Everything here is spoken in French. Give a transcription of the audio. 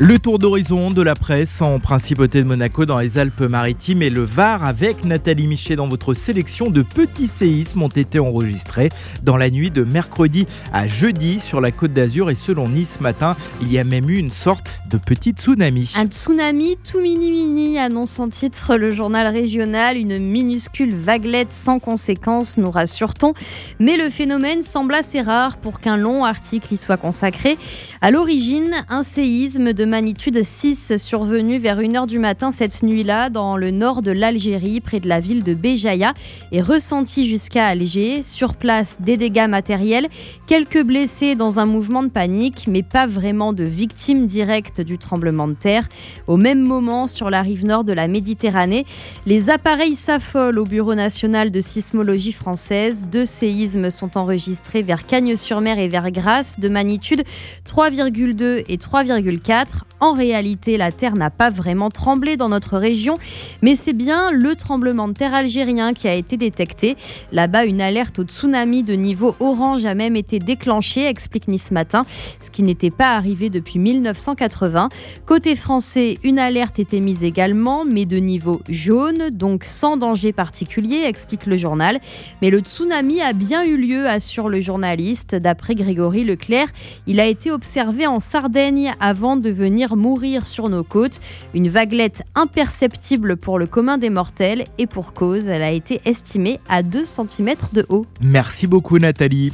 Le tour d'horizon de la presse en principauté de Monaco dans les Alpes-Maritimes et le Var avec Nathalie Michet dans votre sélection de petits séismes ont été enregistrés dans la nuit de mercredi à jeudi sur la côte d'Azur et selon Nice matin, il y a même eu une sorte de petit tsunami. Un tsunami tout mini mini annonce en titre le journal régional, une minuscule vaguelette sans conséquence nous rassure-t-on, mais le phénomène semble assez rare pour qu'un long article y soit consacré. À l'origine, un séisme de magnitude 6 survenu vers 1h du matin cette nuit-là dans le nord de l'Algérie, près de la ville de Béjaïa, et ressenti jusqu'à Alger. Sur place, des dégâts matériels, quelques blessés dans un mouvement de panique, mais pas vraiment de victimes directes du tremblement de terre. Au même moment, sur la rive nord de la Méditerranée, les appareils s'affolent au Bureau national de sismologie française. Deux séismes sont enregistrés vers Cagnes-sur-Mer et vers Grasse, de magnitude 3,2 et 3,4. En réalité, la Terre n'a pas vraiment tremblé dans notre région, mais c'est bien le tremblement de terre algérien qui a été détecté. Là-bas, une alerte au tsunami de niveau orange a même été déclenchée, explique Nice Matin, ce qui n'était pas arrivé depuis 1980. Côté français, une alerte était mise également, mais de niveau jaune, donc sans danger particulier, explique le journal. Mais le tsunami a bien eu lieu, assure le journaliste. D'après Grégory Leclerc, il a été observé en Sardaigne avant de mourir sur nos côtes. Une vaguelette imperceptible pour le commun des mortels et pour cause, elle a été estimée à 2 cm de haut. Merci beaucoup Nathalie.